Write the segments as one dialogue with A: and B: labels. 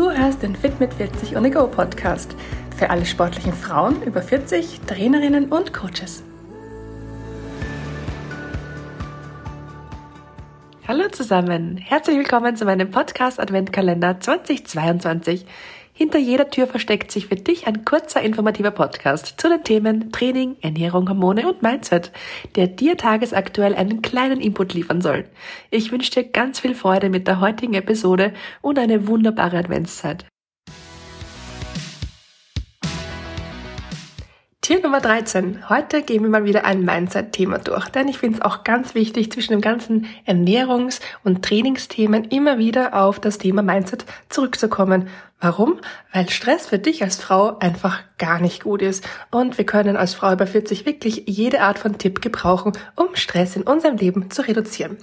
A: Du hörst den Fit mit 40 on Go Podcast für alle sportlichen Frauen über 40, Trainerinnen und Coaches. Hallo zusammen, herzlich willkommen zu meinem Podcast Adventkalender 2022. Hinter jeder Tür versteckt sich für dich ein kurzer informativer Podcast zu den Themen Training, Ernährung, Hormone und Mindset, der dir tagesaktuell einen kleinen Input liefern soll. Ich wünsche dir ganz viel Freude mit der heutigen Episode und eine wunderbare Adventszeit. Tipp Nummer 13. Heute gehen wir mal wieder ein Mindset-Thema durch, denn ich finde es auch ganz wichtig, zwischen den ganzen Ernährungs- und Trainingsthemen immer wieder auf das Thema Mindset zurückzukommen. Warum? Weil Stress für dich als Frau einfach gar nicht gut ist. Und wir können als Frau über 40 wirklich jede Art von Tipp gebrauchen, um Stress in unserem Leben zu reduzieren.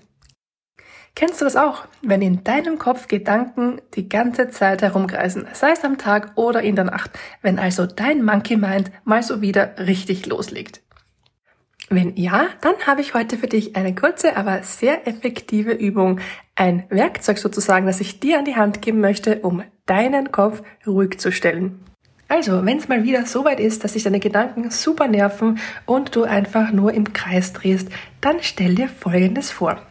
A: Kennst du das auch, wenn in deinem Kopf Gedanken die ganze Zeit herumkreisen, sei es am Tag oder in der Nacht, wenn also dein Monkey Mind mal so wieder richtig loslegt? Wenn ja, dann habe ich heute für dich eine kurze, aber sehr effektive Übung, ein Werkzeug sozusagen, das ich dir an die Hand geben möchte, um deinen Kopf ruhig zu stellen. Also, wenn es mal wieder so weit ist, dass sich deine Gedanken super nerven und du einfach nur im Kreis drehst, dann stell dir Folgendes vor.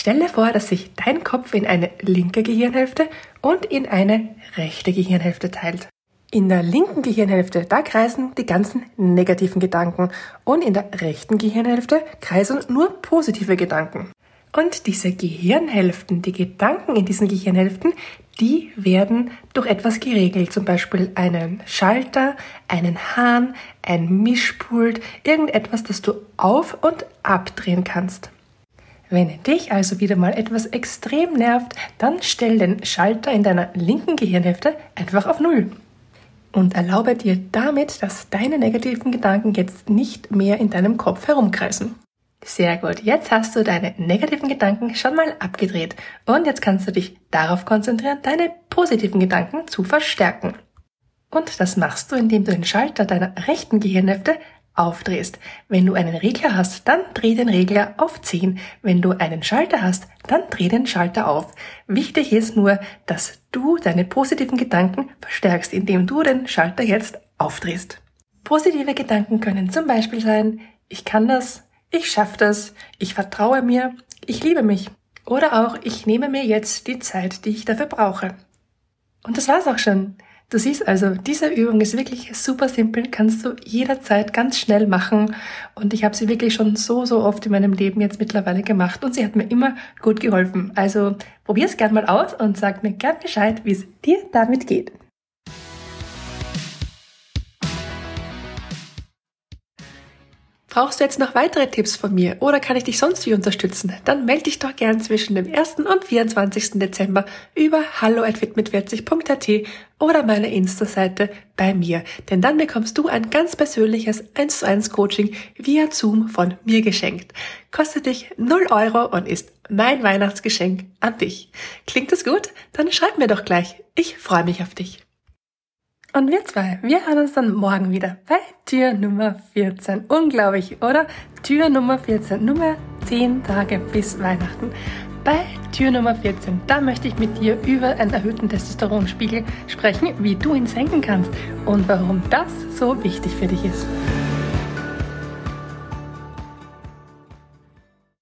A: Stell dir vor, dass sich dein Kopf in eine linke Gehirnhälfte und in eine rechte Gehirnhälfte teilt. In der linken Gehirnhälfte, da kreisen die ganzen negativen Gedanken und in der rechten Gehirnhälfte kreisen nur positive Gedanken. Und diese Gehirnhälften, die Gedanken in diesen Gehirnhälften, die werden durch etwas geregelt, zum Beispiel einen Schalter, einen Hahn, ein Mischpult, irgendetwas, das du auf und abdrehen kannst. Wenn dich also wieder mal etwas extrem nervt, dann stell den Schalter in deiner linken Gehirnhälfte einfach auf Null. Und erlaube dir damit, dass deine negativen Gedanken jetzt nicht mehr in deinem Kopf herumkreisen. Sehr gut, jetzt hast du deine negativen Gedanken schon mal abgedreht und jetzt kannst du dich darauf konzentrieren, deine positiven Gedanken zu verstärken. Und das machst du, indem du den Schalter deiner rechten Gehirnhälfte aufdrehst. Wenn du einen Regler hast, dann dreh den Regler auf 10. Wenn du einen Schalter hast, dann dreh den Schalter auf. Wichtig ist nur, dass du deine positiven Gedanken verstärkst, indem du den Schalter jetzt aufdrehst. Positive Gedanken können zum Beispiel sein, ich kann das, ich schaffe das, ich vertraue mir, ich liebe mich. Oder auch, ich nehme mir jetzt die Zeit, die ich dafür brauche. Und das war's auch schon. Du siehst also, diese Übung ist wirklich super simpel, kannst du jederzeit ganz schnell machen und ich habe sie wirklich schon so, so oft in meinem Leben jetzt mittlerweile gemacht und sie hat mir immer gut geholfen. Also probier es gern mal aus und sag mir gern Bescheid, wie es dir damit geht. Brauchst du jetzt noch weitere Tipps von mir oder kann ich dich sonst wie unterstützen? Dann melde dich doch gern zwischen dem 1. und 24. Dezember über hallo@fitmit40.at oder meiner Insta-Seite bei mir, denn dann bekommst du ein ganz persönliches 1 zu 1 Coaching via Zoom von mir geschenkt. Kostet dich 0 Euro und ist mein Weihnachtsgeschenk an dich. Klingt das gut? Dann schreib mir doch gleich. Ich freue mich auf dich. Und wir zwei, wir hören uns dann morgen wieder bei Tür Nummer 14. Unglaublich, oder? Tür Nummer 14, Nummer 10 Tage bis Weihnachten. Bei Tür Nummer 14, da möchte ich mit dir über einen erhöhten Testosteronspiegel sprechen, wie du ihn senken kannst und warum das so wichtig für dich ist.